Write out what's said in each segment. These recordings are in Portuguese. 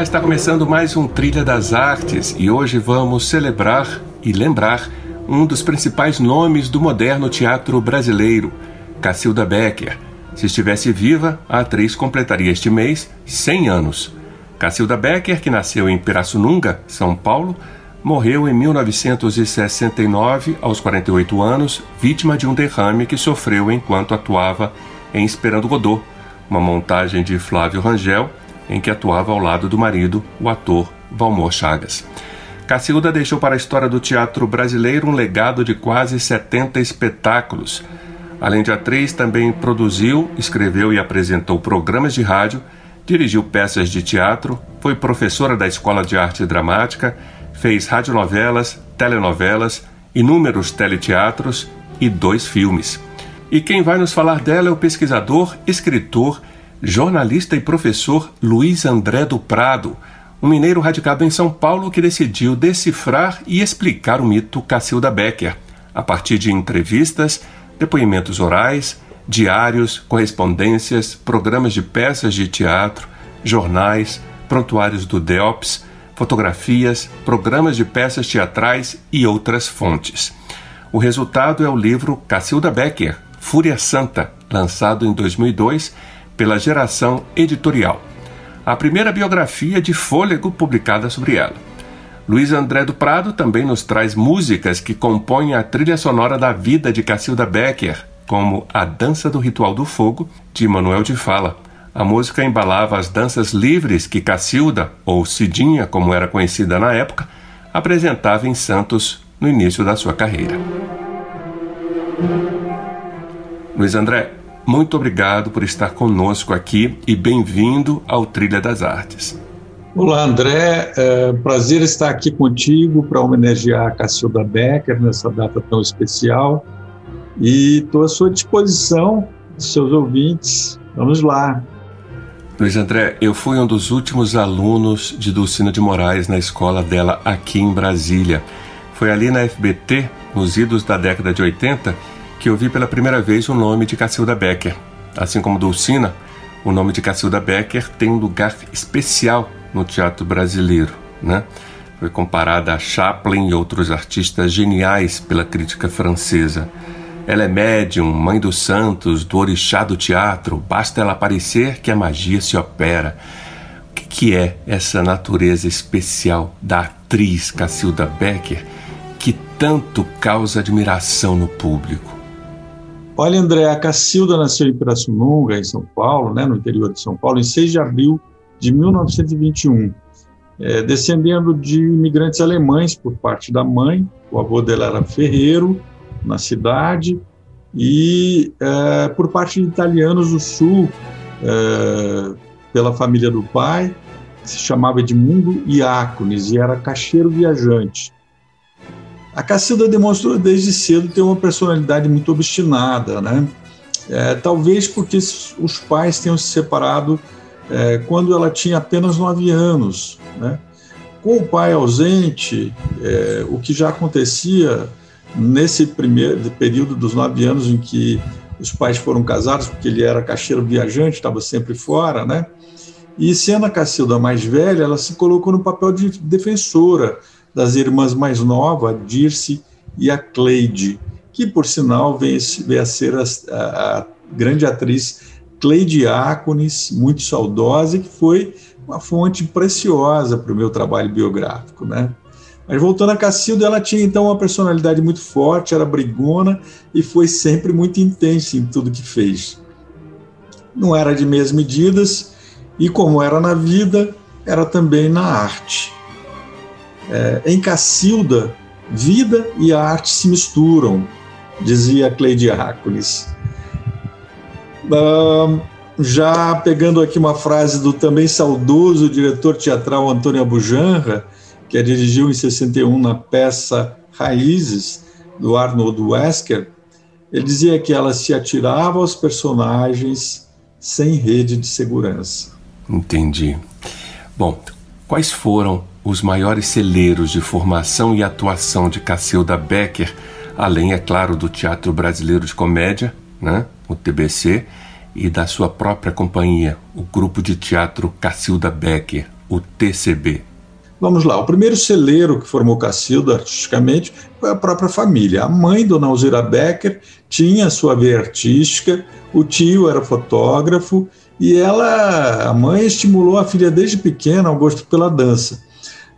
Está começando mais um Trilha das Artes e hoje vamos celebrar e lembrar um dos principais nomes do moderno teatro brasileiro, Cacilda Becker. Se estivesse viva, a atriz completaria este mês 100 anos. Cacilda Becker, que nasceu em Pirassununga, São Paulo, morreu em 1969, aos 48 anos, vítima de um derrame que sofreu enquanto atuava em Esperando Godot, uma montagem de Flávio Rangel em que atuava ao lado do marido, o ator Valmor Chagas. Cacilda deixou para a história do teatro brasileiro um legado de quase 70 espetáculos. Além de atriz, também produziu, escreveu e apresentou programas de rádio, dirigiu peças de teatro, foi professora da Escola de Arte Dramática, fez radionovelas, telenovelas, inúmeros teleteatros e dois filmes. E quem vai nos falar dela é o pesquisador, escritor jornalista e professor Luiz André do Prado, um mineiro radicado em São Paulo que decidiu decifrar e explicar o mito Cacilda Becker, a partir de entrevistas, depoimentos orais, diários, correspondências, programas de peças de teatro, jornais, prontuários do DEOPS, fotografias, programas de peças teatrais e outras fontes. O resultado é o livro Cacilda Becker, Fúria Santa, lançado em 2002 pela Geração Editorial, a primeira biografia de fôlego publicada sobre ela. Luiz André do Prado também nos traz músicas que compõem a trilha sonora da vida de Cacilda Becker, como A Dança do Ritual do Fogo, de Manuel de Fala. A música embalava as danças livres que Cacilda, ou Cidinha, como era conhecida na época, apresentava em Santos no início da sua carreira. Luiz André, muito obrigado por estar conosco aqui e bem-vindo ao Trilha das Artes. Olá, André. É prazer estar aqui contigo para homenagear a Cacilda Becker nessa data tão especial. E estou à sua disposição, seus ouvintes. Vamos lá. Luiz André, eu fui um dos últimos alunos de Dulcina de Moraes na escola dela aqui em Brasília. Foi ali na FBT, nos idos da década de 80, que eu vi pela primeira vez o nome de Cacilda Becker. Assim como Dulcina, o nome de Cacilda Becker tem um lugar especial no teatro brasileiro, né? Foi comparada a Chaplin e outros artistas geniais pela crítica francesa. Ela é médium, mãe dos santos, do orixá do teatro, basta ela aparecer que a magia se opera. O que, que é essa natureza especial da atriz Cacilda Becker que tanto causa admiração no público? Olha, André, a Cacilda nasceu em Pirassununga, em São Paulo, né, no interior de São Paulo, em 6 de abril de 1921, é, descendendo de imigrantes alemães por parte da mãe. O avô dela era ferreiro na cidade e é, por parte de italianos do sul, é, pela família do pai, se chamava Edmundo Iacones e era caixeiro viajante. A Cacilda demonstrou desde cedo ter uma personalidade muito obstinada, né? É, talvez porque os pais tenham se separado é, quando ela tinha apenas nove anos, né? Com o pai ausente, é, o que já acontecia nesse primeiro período dos nove anos em que os pais foram casados, porque ele era caixeiro viajante, estava sempre fora, né? E sendo a Cacilda mais velha, ela se colocou no papel de defensora, das irmãs mais novas, a Dirce e a Cleide, que, por sinal, vem, a ser a, a, a grande atriz Cleide Ácones, muito saudosa, que foi uma fonte preciosa para o meu trabalho biográfico, né? Mas voltando a Cacilda, ela tinha então uma personalidade muito forte, era brigona e foi sempre muito intensa em tudo que fez. Não era de meias medidas e, como era na vida, era também na arte. É, em Cacilda, vida e arte se misturam, dizia Cleide Hercules. já pegando aqui uma frase do também saudoso diretor teatral Antônio Abujanra, que a dirigiu em 61 na peça Raízes, do Arnold Wesker, ele dizia que ela se atirava aos personagens sem rede de segurança. Entendi. Bom, quais foram os maiores celeiros de formação e atuação de Cacilda Becker, além, é claro, do Teatro Brasileiro de Comédia, né, o TBC, e da sua própria companhia, o Grupo de Teatro Cacilda Becker, o TCB? Vamos lá, o primeiro celeiro que formou Cacilda artisticamente foi a própria família. A mãe, Dona Alzira Becker, tinha sua veia artística, o tio era fotógrafo e ela, a mãe, estimulou a filha desde pequena ao gosto pela dança.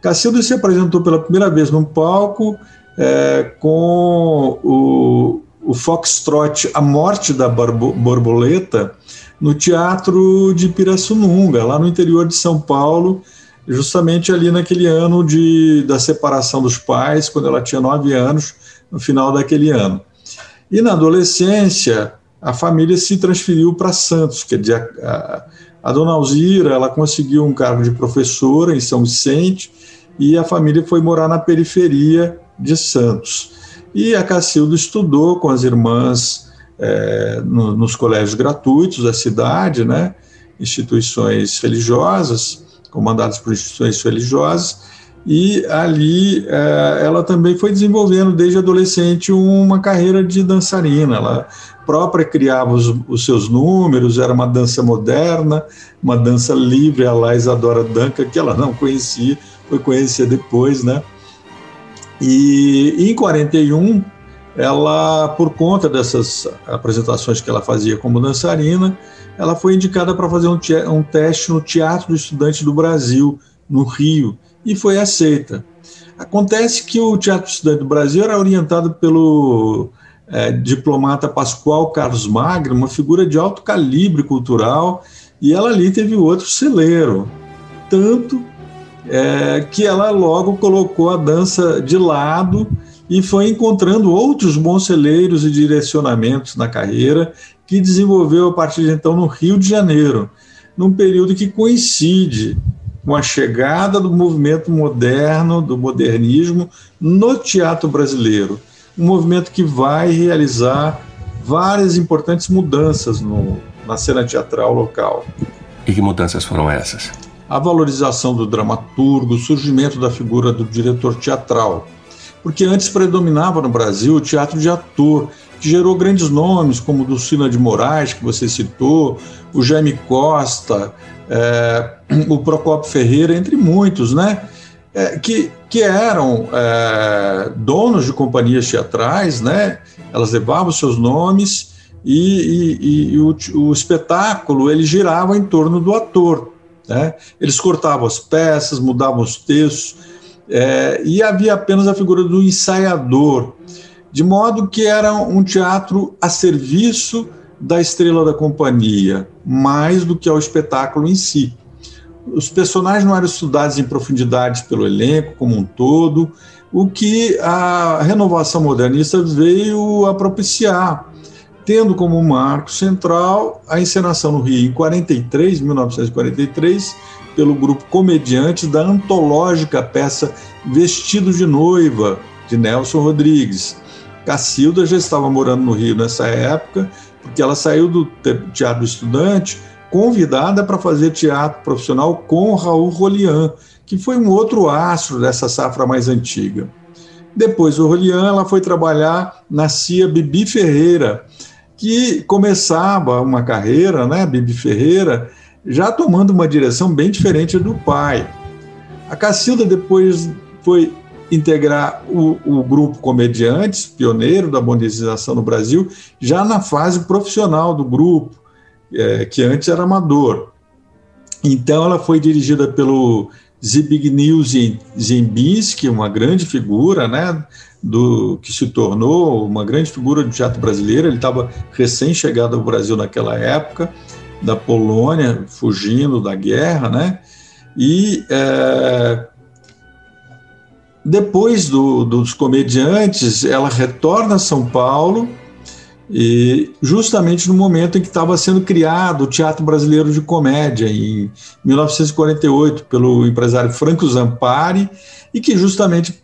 Cacilda se apresentou pela primeira vez num palco é, com o, o Foxtrot A Morte da Borboleta no Teatro de Pirassununga, lá no interior de São Paulo, justamente ali naquele ano de, da separação dos pais, quando ela tinha nove anos, no final daquele ano. E na adolescência, a família se transferiu para Santos, quer dizer, a, a dona Alzira ela conseguiu um cargo de professora em São Vicente e a família foi morar na periferia de Santos. E a Cacilda estudou com as irmãs é, no, nos colégios gratuitos da cidade, né, instituições religiosas, comandadas por instituições religiosas, e ali é, ela também foi desenvolvendo desde adolescente uma carreira de dançarina. Ela própria criava os, os seus números, era uma dança moderna, uma dança livre, a lá Isadora Danca, que ela não conhecia, foi conhecer depois, né? E em 41, ela, por conta dessas apresentações que ela fazia como dançarina, ela foi indicada para fazer um, um teste no Teatro do Estudante do Brasil, no Rio, e foi aceita. Acontece que o Teatro Estudante do Brasil era orientado pelo é, diplomata Pascoal Carlos Magno, uma figura de alto calibre cultural, e ela ali teve outro celeiro. Tanto é, que ela logo colocou a dança de lado e foi encontrando outros bons celeiros e direcionamentos na carreira que desenvolveu a partir de então no Rio de Janeiro, num período que coincide com a chegada do movimento moderno, do modernismo no teatro brasileiro. Um movimento que vai realizar várias importantes mudanças no, na cena teatral local. E que mudanças foram essas? a valorização do dramaturgo, o surgimento da figura do diretor teatral. Porque antes predominava no Brasil o teatro de ator, que gerou grandes nomes, como o Dulcina de Moraes, que você citou, o Jaime Costa, é, o Procopio Ferreira, entre muitos, né? É, que, que eram é, donos de companhias teatrais, né? Elas levavam seus nomes e, e, e o, o espetáculo ele girava em torno do ator. Né? Eles cortavam as peças, mudavam os textos, é, e havia apenas a figura do ensaiador, de modo que era um teatro a serviço da estrela da companhia, mais do que ao espetáculo em si. Os personagens não eram estudados em profundidade pelo elenco como um todo, o que a renovação modernista veio a propiciar tendo como marco central a encenação no Rio em 43, 1943, pelo grupo Comediantes da antológica peça Vestido de Noiva, de Nelson Rodrigues. Cacilda já estava morando no Rio nessa época, porque ela saiu do Teatro Estudante convidada para fazer teatro profissional com Raul Rolian, que foi um outro astro dessa safra mais antiga. Depois do Rolian, ela foi trabalhar na CIA Bibi Ferreira, que começava uma carreira, né, Bibi Ferreira, já tomando uma direção bem diferente do pai. A Cacilda depois foi integrar o, o, grupo Comediantes, pioneiro da monetização no Brasil, já na fase profissional do grupo, é, que antes era amador. Então ela foi dirigida pelo Zbigniew Ziembinski, uma grande figura né, do que se tornou uma grande figura do teatro brasileiro. Ele estava recém-chegado ao Brasil naquela época, da Polônia, fugindo da guerra, né? E é, depois do, dos comediantes, ela retorna a São Paulo e justamente no momento em que estava sendo criado o Teatro Brasileiro de Comédia, em 1948, pelo empresário Franco Zampari, e que justamente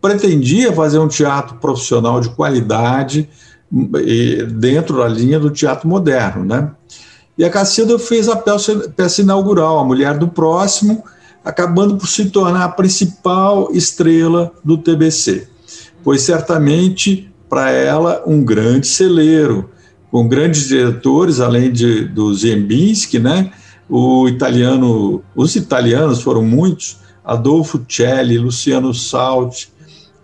pretendia fazer um teatro profissional de qualidade dentro da linha do teatro moderno. Né? E a Cacilda fez a peça, peça inaugural, A Mulher do Próximo, acabando por se tornar a principal estrela do TBC, pois certamente para ela um grande celeiro, com grandes diretores, além de, do Zembinski, né? O italiano, os italianos foram muitos, Adolfo Celli, Luciano Salti,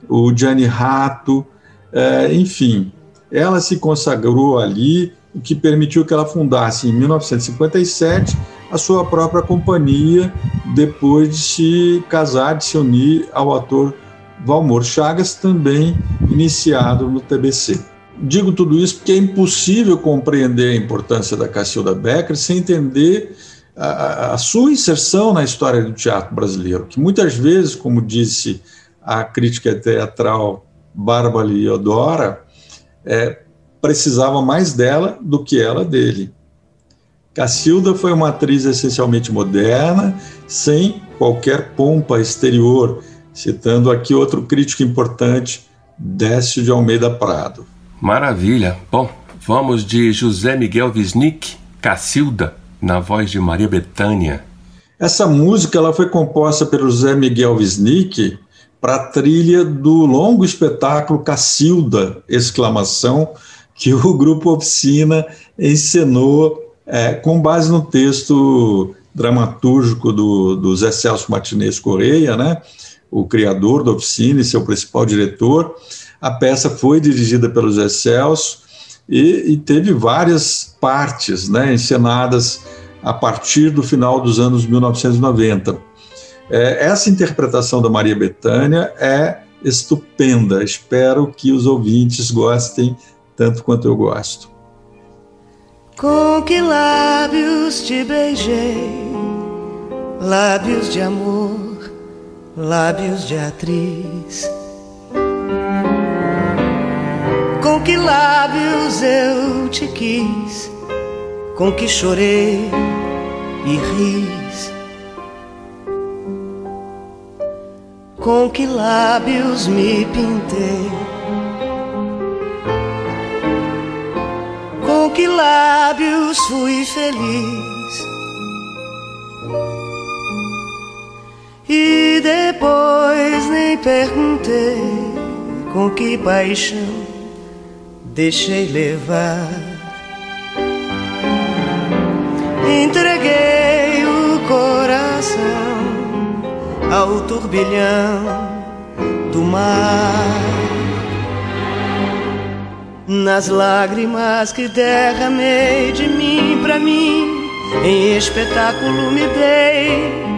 o Gianni Rato, é, enfim, ela se consagrou ali, o que permitiu que ela fundasse em 1957 a sua própria companhia, depois de se casar, de se unir ao ator Valmor Chagas, também iniciado no TBC. Digo tudo isso porque é impossível compreender a importância da Cacilda Becker sem entender a, a, sua inserção na história do teatro brasileiro, que muitas vezes, como disse a crítica teatral Bárbara Liodora, é, precisava mais dela do que ela dele. Cacilda foi uma atriz essencialmente moderna, sem qualquer pompa exterior, citando aqui outro crítico importante, Décio de Almeida Prado. Maravilha. Bom, vamos de José Miguel Wisnik, Cacilda, na voz de Maria Bethânia. Essa música ela foi composta pelo José Miguel Wisnik para a trilha do longo espetáculo Cacilda, exclamação, que o grupo Oficina encenou é, com base no texto dramatúrgico do, do Zé Celso Martinez Correia, né, o criador da oficina e seu principal diretor. A peça foi dirigida pelo Zé Celso e, e teve várias partes né, encenadas a partir do final dos anos 1990. É, essa interpretação da Maria Bethânia é estupenda. Espero que os ouvintes gostem tanto quanto eu gosto. Com que lábios te beijei, lábios de amor, lábios de atriz. Com que lábios eu te quis, com que chorei e ris. Com que lábios me pintei com que lábios fui feliz. E depois nem perguntei com que paixão deixei levar. Entreguei o coração ao turbilhão do mar nas lágrimas que derramei de mim para mim, em espetáculo me dei.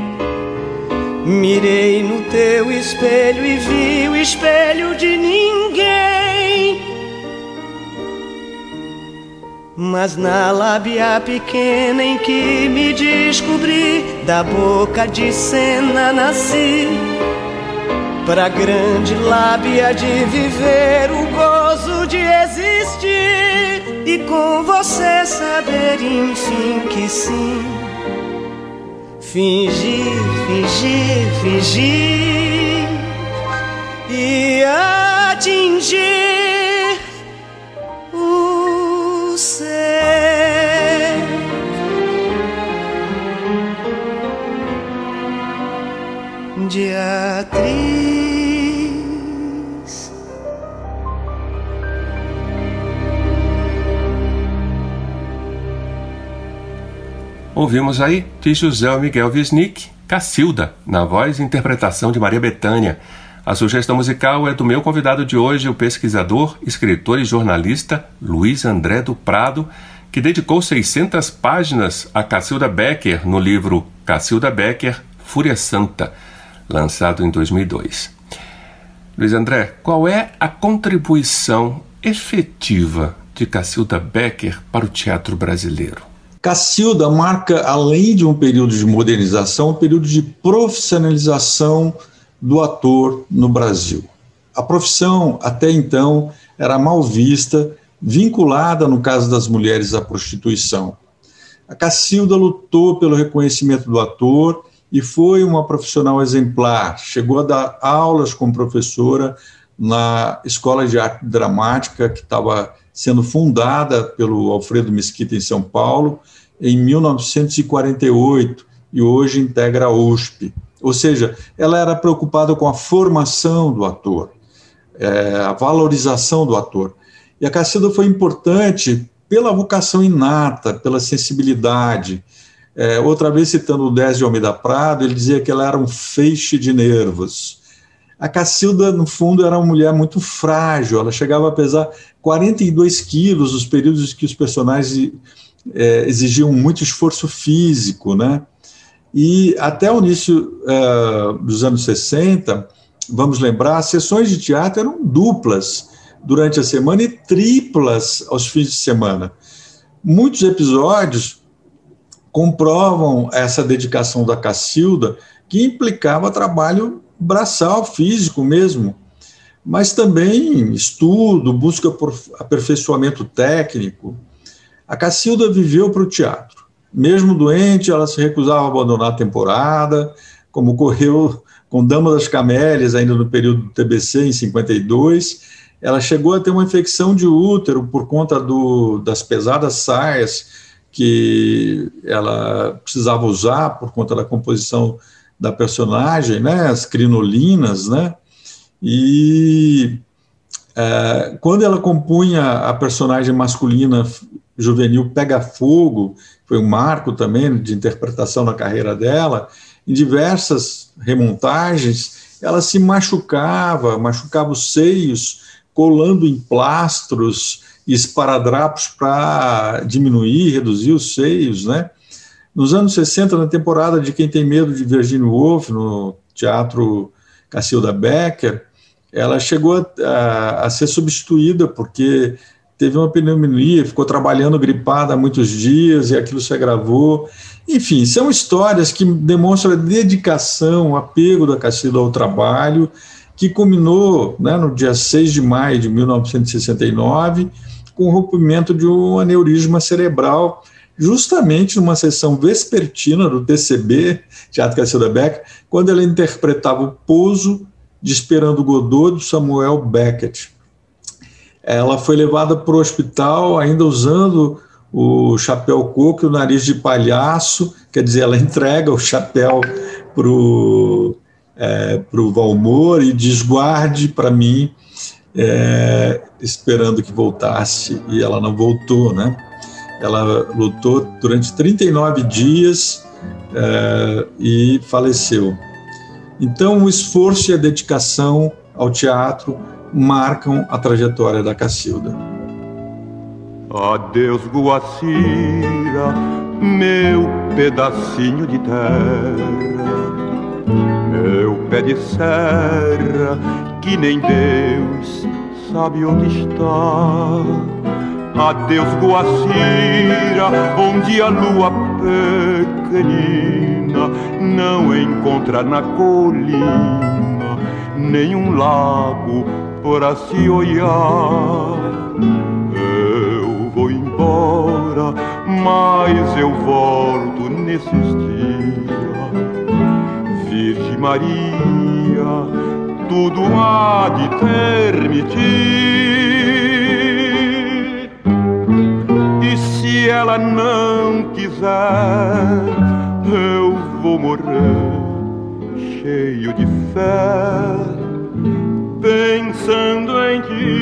Mirei no teu espelho e vi o espelho de ninguém. Mas na lábia pequena em que me descobri, da boca de cena nasci. Pra grande lábia de viver o gozo de existir e com você saber enfim que sim. Fingir, fingir, fingir e atingir o ser. De atriz. Ouvimos aí de José Miguel Wisnik, Cacilda, na voz e interpretação de Maria Bethânia. A sugestão musical é do meu convidado de hoje, o pesquisador, escritor e jornalista Luiz André do Prado, que dedicou 600 páginas a Cacilda Becker no livro Cacilda Becker, Fúria Santa, lançado em 2002. Luiz André, qual é a contribuição efetiva de Cacilda Becker para o teatro brasileiro? Cacilda marca, além de um período de modernização, um período de profissionalização do ator no Brasil. A profissão, até então, era mal vista vinculada, no caso das mulheres, à prostituição. A Cacilda lutou pelo reconhecimento do ator e foi uma profissional exemplar. Chegou a dar aulas como professora na Escola de Arte Dramática, que estava sendo fundada pelo Alfredo Mesquita em São Paulo, em 1948, e hoje integra a USP. Ou seja, ela era preocupada com a formação do ator, é, a valorização do ator. E a Cacilda foi importante pela vocação inata, pela sensibilidade. É, outra vez, citando o Dés de Almeida Prado, ele dizia que ela era um feixe de nervos. A Cacilda, no fundo, era uma mulher muito frágil, ela chegava a pesar 42 quilos nos períodos que os personagens é, exigiam muito esforço físico, né? E até o início é, dos anos 60, vamos lembrar, as sessões de teatro eram duplas durante a semana e triplas aos fins de semana. Muitos episódios comprovam essa dedicação da Cacilda, que implicava trabalho braçal, físico mesmo, mas também estudo, busca por aperfeiçoamento técnico. A Cacilda viveu para o teatro. Mesmo doente, ela se recusava a abandonar a temporada, como ocorreu com Dama das Camélias, ainda no período do TBC, em 52. Ela chegou a ter uma infecção de útero por conta do, das pesadas saias que ela precisava usar por conta da composição da personagem, né, as crinolinas, né, e é, quando ela compunha a personagem masculina juvenil Pega Fogo, foi um marco também de interpretação na carreira dela, em diversas remontagens, ela se machucava, machucava os seios, colando em plastros e esparadrapos para diminuir, reduzir os seios, né? Nos anos 60, na temporada de Quem Tem Medo de Virginia Woolf, no Teatro Cacilda Becker, ela chegou a, a, a, ser substituída porque teve uma pneumonia, ficou trabalhando gripada há muitos dias e aquilo se agravou. Enfim, são histórias que demonstram a dedicação, o apego da Cacilda ao trabalho, que culminou né, no dia 6 de maio de 1969 com o rompimento de um aneurisma cerebral justamente numa sessão vespertina do TCB, Teatro Cacilda Becker, quando ela interpretava o pouso de Esperando Godot, de Samuel Beckett. Ela foi levada para o hospital ainda usando o chapéu coco e o nariz de palhaço, quer dizer, ela entrega o chapéu para o é, pro Valmor e diz: guarde para mim, é, esperando que voltasse, e ela não voltou, né? Ela lutou durante 39 dias é, e faleceu. Então, o esforço e a dedicação ao teatro marcam a trajetória da Cacilda. Adeus, Guacira, meu pedacinho de terra, meu pé de serra, que nem Deus sabe onde está. Adeus, Guacira, onde a lua pequenina não encontra na colina nenhum lago para se olhar. Eu vou embora, mas eu volto nesses dias. Virgem Maria, tudo há de permitir. E se ela não quiser, eu vou morrer cheio de fé, pensando em ti.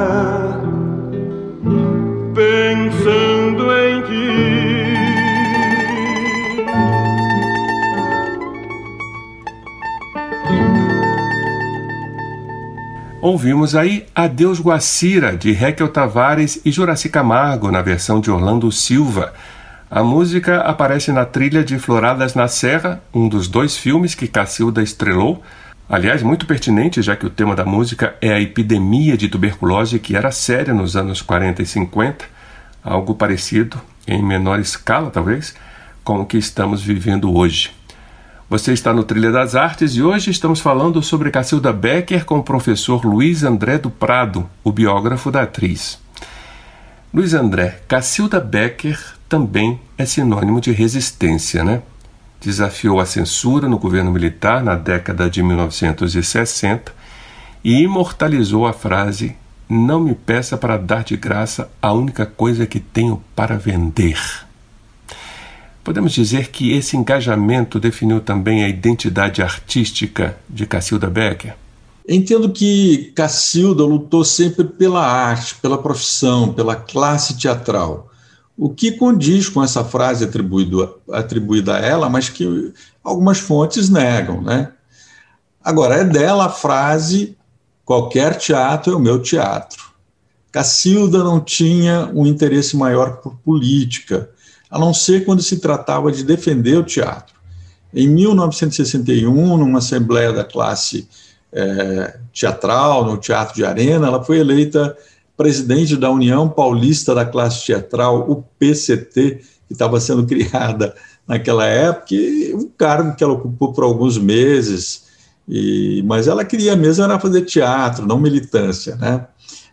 Ouvimos aí Adeus Guacira, de Raquel Tavares e Juraci Camargo, na versão de Orlando Silva. A música aparece na trilha de Floradas na Serra, um dos dois filmes que Cacilda estrelou. Aliás, muito pertinente, já que o tema da música é a epidemia de tuberculose que era séria nos anos 40 e 50, algo parecido, em menor escala talvez, com o que estamos vivendo hoje. Você está no Trilha das Artes e hoje estamos falando sobre Cacilda Becker com o professor Luiz André do Prado, o biógrafo da atriz. Luiz André, Cacilda Becker também é sinônimo de resistência, né? Desafiou a censura no governo militar na década de 1960 e imortalizou a frase: Não me peça para dar de graça a única coisa que tenho para vender. Podemos dizer que esse engajamento definiu também a identidade artística de Cacilda Becker? Entendo que Cacilda lutou sempre pela arte, pela profissão, pela classe teatral o que condiz com essa frase atribuída a ela, mas que algumas fontes negam. Né? Agora, é dela a frase: qualquer teatro é o meu teatro. Cacilda não tinha um interesse maior por política, a não ser quando se tratava de defender o teatro. Em 1961, numa assembleia da classe é, teatral, no Teatro de Arena, ela foi eleita presidente da União Paulista da Classe Teatral, o PCT, que estava sendo criada naquela época, e um cargo que ela ocupou por alguns meses, e, mas ela queria mesmo era fazer teatro, não militância. Né?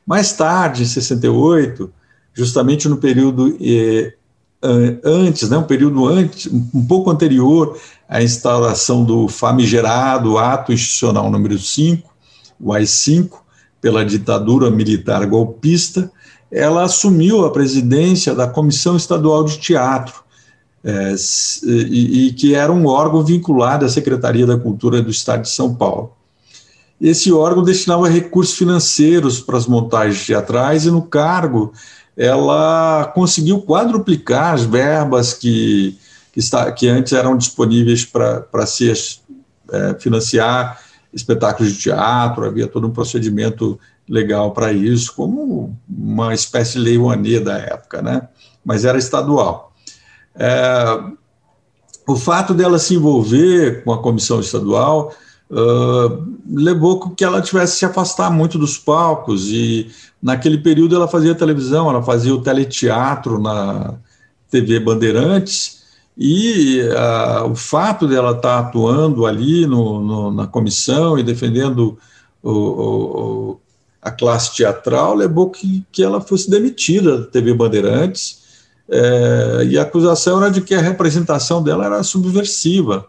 Mais tarde, em 68, justamente no período eh, antes, né, um período antes, um pouco anterior à instalação do famigerado Ato Institucional número 5, o AI-5, pela ditadura militar golpista, ela assumiu a presidência da Comissão Estadual de Teatro, é, e, e, que era um órgão vinculado à Secretaria da Cultura do Estado de São Paulo. Esse órgão destinava recursos financeiros para as montagens teatrais e, no cargo, ela conseguiu quadruplicar as verbas que, que, está, que antes eram disponíveis para se é, financiar espetáculos de teatro, havia todo um procedimento legal para isso, como uma espécie de lei Rouanet da época, né? mas era estadual. É, o fato dela se envolver com a comissão estadual uh, levou que ela tivesse se afastar muito dos palcos, e naquele período ela fazia televisão, ela fazia o teleteatro na TV Bandeirantes, e uh, o fato dela estar tá atuando ali no, no, na comissão e defendendo o, o, a classe teatral levou que, que ela fosse demitida da TV Bandeirantes. É, e a acusação era de que a representação dela era subversiva.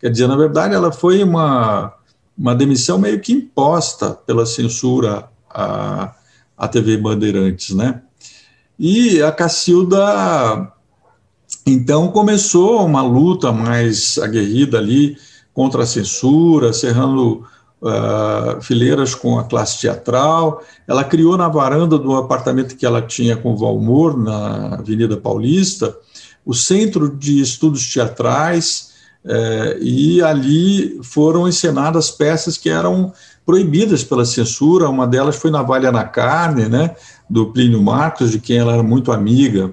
Quer dizer, na verdade, ela foi uma, uma demissão meio que imposta pela censura à, à TV Bandeirantes, né? E a Cacilda então começou uma luta mais aguerrida ali contra a censura, cerrando uh, fileiras com a classe teatral. Ela criou na varanda do apartamento que ela tinha com Valmor, na Avenida Paulista, o Centro de Estudos Teatrais, uh, e ali foram encenadas peças que eram proibidas pela censura. Uma delas foi Navalha na Carne, né, do Plínio Marcos, de quem ela era muito amiga.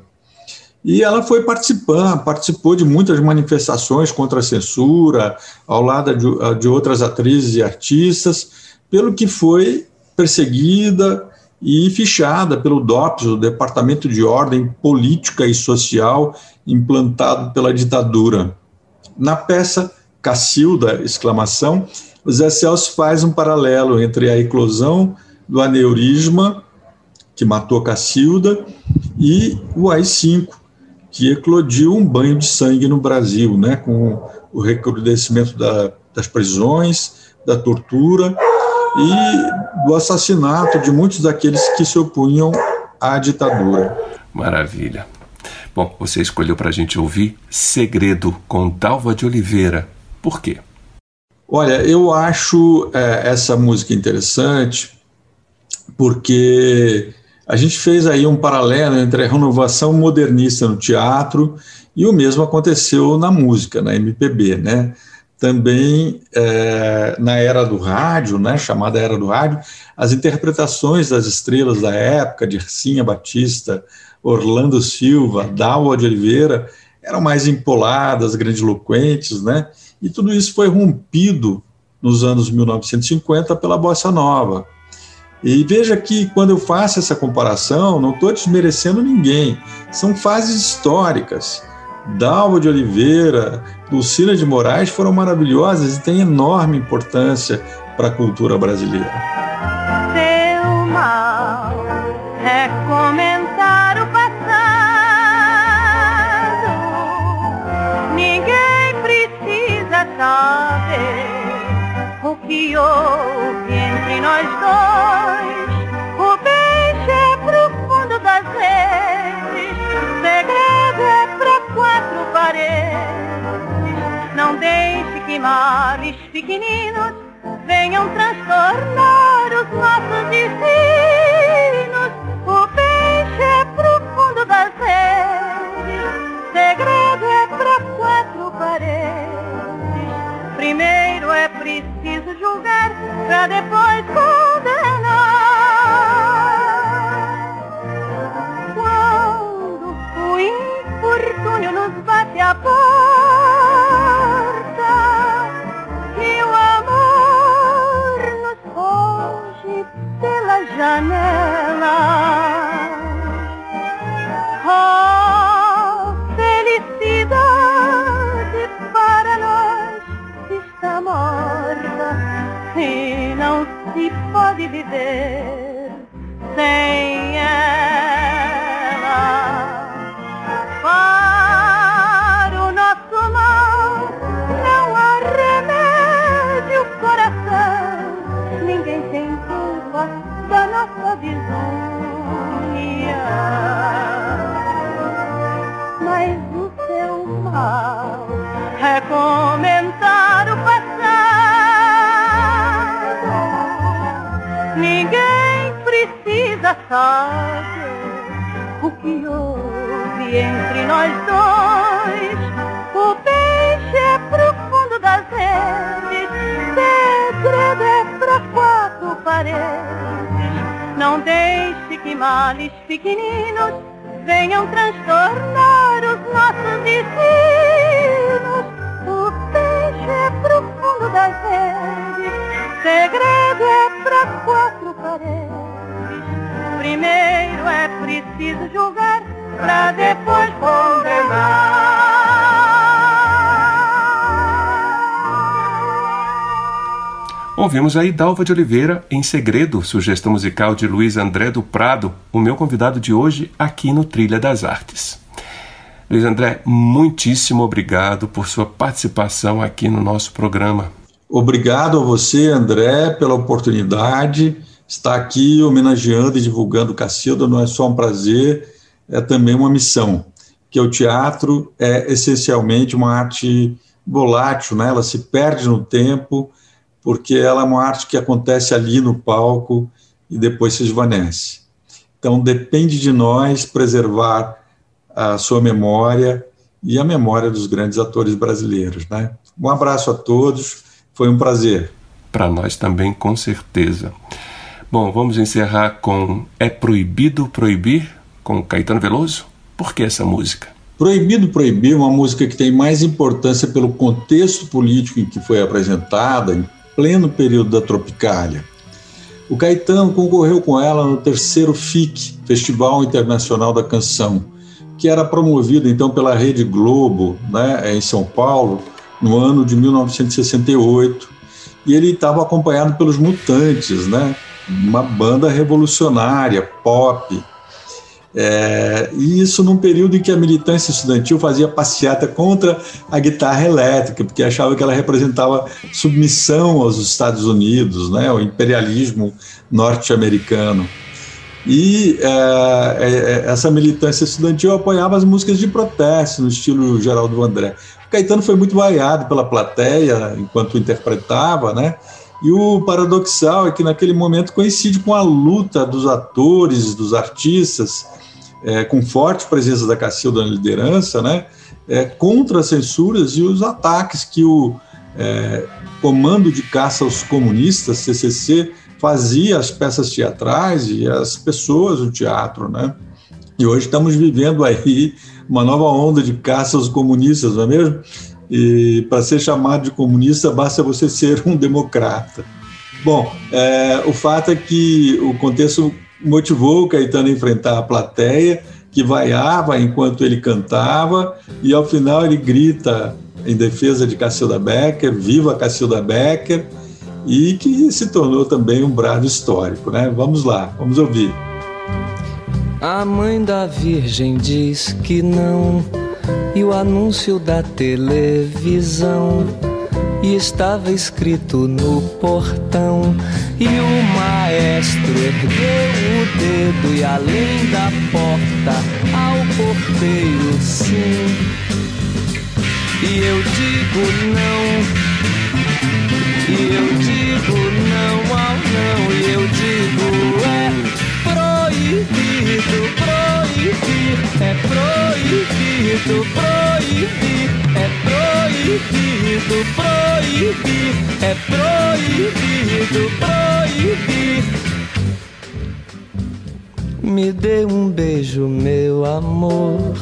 E ela foi participando, participou de muitas manifestações contra a censura, ao lado de, de outras atrizes e artistas, pelo que foi perseguida e fichada pelo DOPS, o Departamento de Ordem Política e Social, implantado pela ditadura. Na peça Cacilda, exclamação, o Zé Celso faz um paralelo entre a eclosão do aneurisma, que matou Cacilda, e o AI-5, que eclodiu um banho de sangue no Brasil, né, com o recrudescimento da, das prisões, da tortura e do assassinato de muitos daqueles que se opunham à ditadura. Maravilha. Bom, você escolheu para a gente ouvir Segredo com Dalva de Oliveira. Por quê? Olha, eu acho é, essa música interessante porque a gente fez aí um paralelo entre a renovação modernista no teatro e o mesmo aconteceu na música, na MPB, né? Também é, na era do rádio, né, chamada era do rádio, as interpretações das estrelas da época, de Ercinha Batista, Orlando Silva, Dalva de Oliveira, eram mais empoladas, grandiloquentes, né? E tudo isso foi rompido nos anos 1950 pela bossa nova. E veja que quando eu faço essa comparação, não estou desmerecendo ninguém, são fases históricas. Dalva de Oliveira, Lucina de Moraes foram maravilhosas e têm enorme importância para a cultura brasileira. Que houve entre nós dois. O beijo é profundo das redes, segredo é pra quatro paredes. Não deixe que males pequeninos venham transtornar os nossos destinos. Pra depois querer. Entre nós dois. O beijo é profundo das redes, segredo é pra quatro paredes. Não deixe que males pequeninos venham transtornar os nossos destinos. O beijo é profundo das redes, segredo é pra quatro paredes. Primeiro é preciso julgar pra depois condenar. Ouvimos aí Dalva de Oliveira em Segredo, sugestão musical de Luiz André do Prado, o meu convidado de hoje aqui no Trilha das Artes. Luiz André, muitíssimo obrigado por sua participação aqui no nosso programa. Obrigado a você, André, pela oportunidade. Estar aqui homenageando e divulgando Cacilda não é só um prazer, é também uma missão, que o teatro é essencialmente uma arte volátil, né? ela se perde no tempo, porque ela é uma arte que acontece ali no palco e depois se esvanece. Então, depende de nós preservar a sua memória e a memória dos grandes atores brasileiros. Né? Um abraço a todos, foi um prazer. Para nós também, com certeza. Bom, vamos encerrar com É Proibido Proibir, com Caetano Veloso. Por que essa música? Proibido Proibir uma música que tem mais importância pelo contexto político em que foi apresentada, em pleno período da Tropicália. O Caetano concorreu com ela no terceiro FIC, Festival Internacional da Canção, que era promovido então pela Rede Globo, né, em São Paulo, no ano de 1968. E ele estava acompanhado pelos Mutantes, né, uma banda revolucionária, pop. É, e isso num período em que a militância estudantil fazia passeata contra a guitarra elétrica, porque achava que ela representava submissão aos Estados Unidos, né, ao imperialismo norte-americano. E é, é, essa militância estudantil apoiava as músicas de protesto, no estilo Geraldo André. O Caetano foi muito vaiado pela plateia enquanto interpretava, né? E o paradoxal é que naquele momento coincide com a luta dos atores, dos artistas, é, com forte presença da Cacilda na liderança, né? É, contra as censuras e os ataques que o é, Comando de Caça aos Comunistas, CCC, fazia às peças teatrais e às pessoas do teatro, né? E hoje estamos vivendo aí uma nova onda de caça aos comunistas, não é mesmo? E para ser chamado de comunista, basta você ser um democrata. Bom, é, o fato é que o contexto motivou o Caetano a enfrentar a plateia, que vaiava enquanto ele cantava, e ao final ele grita em defesa de Cacilda Becker, viva Cacilda Becker, e que se tornou também um brado histórico. Né? Vamos lá, vamos ouvir. A mãe da Virgem diz que não, e o anúncio da televisão. E estava escrito no portão, e o maestro ergueu dedo, e além da porta, ao porteiro, sim. E eu digo não e eu digo não ao não, e eu digo é proibido, proibir, é proibido, proibir, é proibido, proibir, é proibido, proibir. Me dê um beijo, meu amor.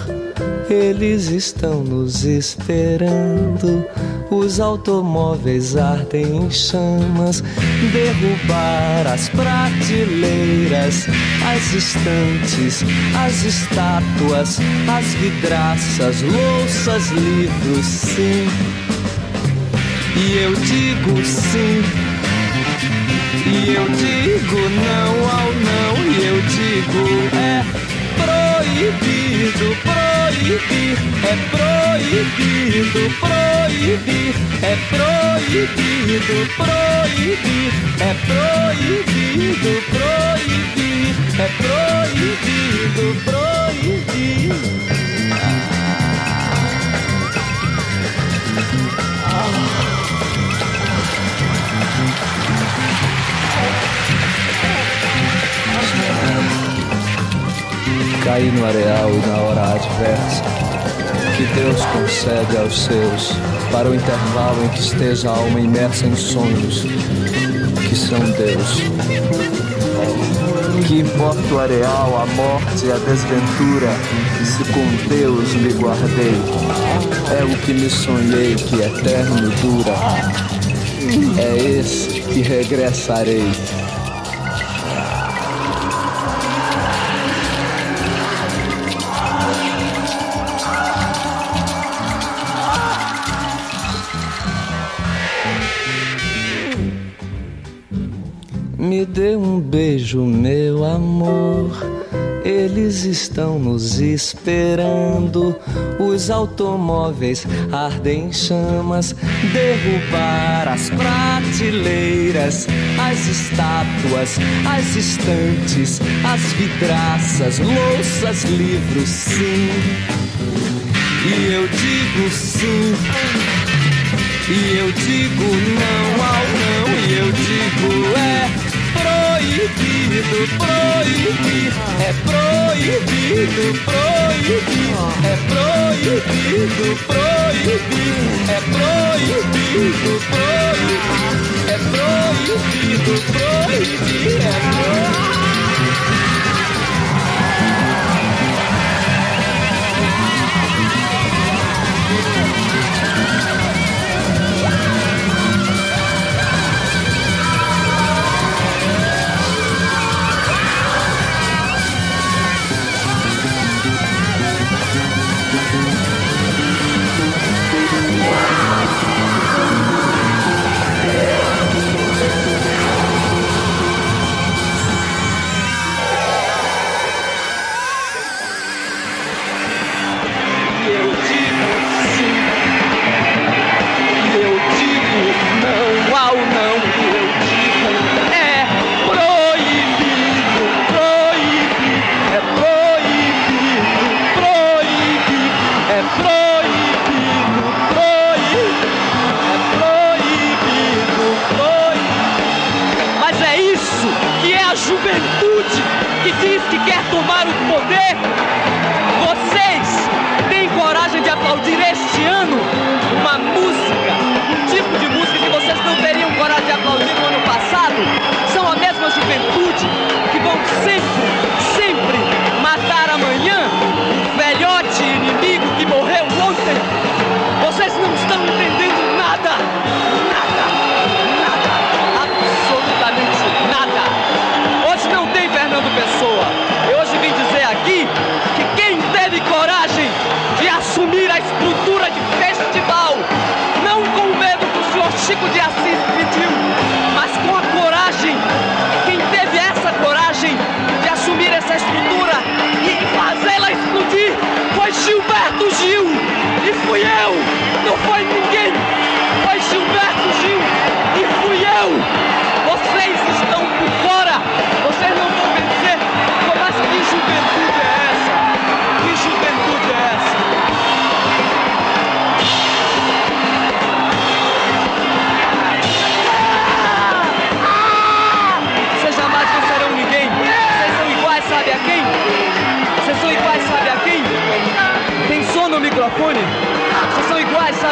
Eles estão nos esperando os automóveis ardem em chamas, derrubar as prateleiras, as estantes, as estátuas, as vidraças, louças, livros, sim. E eu digo sim. E eu digo não ao não, e eu digo é proibido, proibir, é proibido, proibir, é proibido, proibir, é proibido, proibir, é proibido, proibir. Ah. Cair no areal e na hora adversa, que Deus concede aos seus, para o intervalo em que esteja a alma imersa em sonhos, que são Deus. Que importa o areal, a morte e a desventura, se com Deus me guardei, é o que me sonhei que eterno dura, é esse que regressarei. Me dê um beijo, meu amor. Eles estão nos esperando. Os automóveis ardem em chamas. Derrubar as prateleiras, as estátuas, as estantes, as vidraças, louças, livros, sim. E eu digo sim. E eu digo não ao não. E eu digo é proibido, proibir, é proibido, proibir, é proibido, proibir, é proibido, proibir, é proibido, é proibido.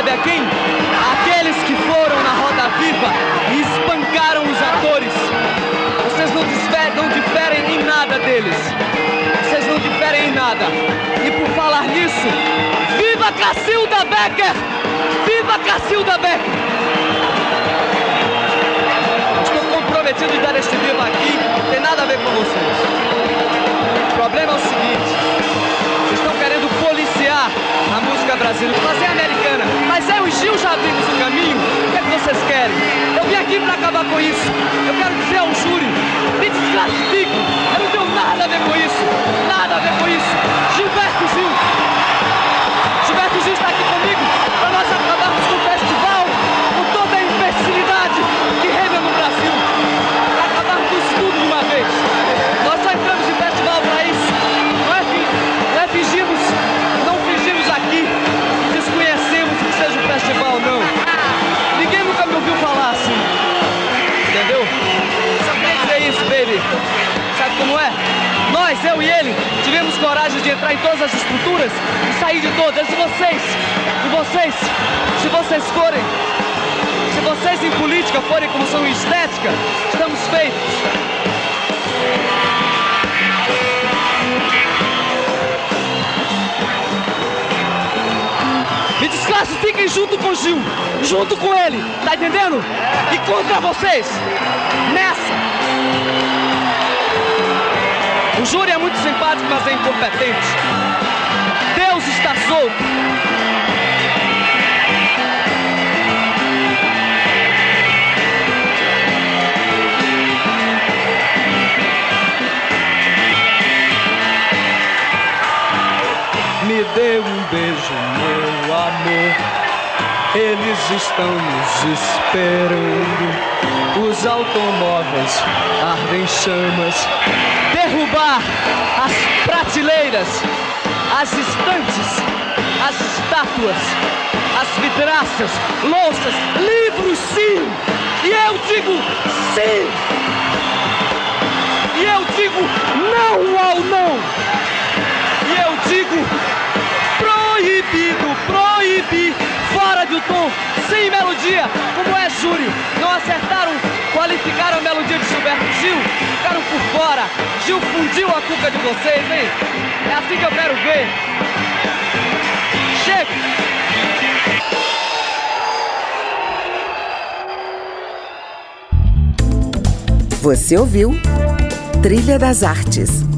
Sabe a quem? Aqueles que foram na roda viva e espancaram os atores. Vocês não, disfer- não diferem em nada deles. Vocês não diferem em nada. E por falar nisso, viva Cacilda Becker! Viva Cacilda Becker! Estou comprometido em dar este viva aqui, não tem nada a ver com vocês. O problema é o seguinte: a música brasileira, fazer americana. Mas eu e Gil já abrimos o caminho. O que é que vocês querem? Eu vim aqui para acabar com isso. Eu quero dizer ao júri: me desclassifico. Eu não tenho nada a ver com isso. Nada a ver com isso. Gilberto Gil. Eu e ele, tivemos coragem de entrar em todas as estruturas e sair de todas. E vocês? E vocês? Se vocês forem, se vocês em política forem como são em estética, estamos feitos. Me desclassifiquem junto com o Gil, junto com ele, tá entendendo? E contra vocês, nessa. O júri é muito simpático, mas é incompetente. Deus está solto. Eles estão nos esperando. Os automóveis ardem chamas. Derrubar as prateleiras, as estantes, as estátuas, as vidraças, louças, livros, sim! E eu digo sim! E eu digo não ao não! E eu digo proibido, proibir, fora do tom, sem melodia, como é júri. Não acertaram, qualificaram a melodia de Gilberto Gil, ficaram por fora. Gil fundiu a cuca de vocês, hein? É assim que eu quero ver. Chega! Você ouviu Trilha das Artes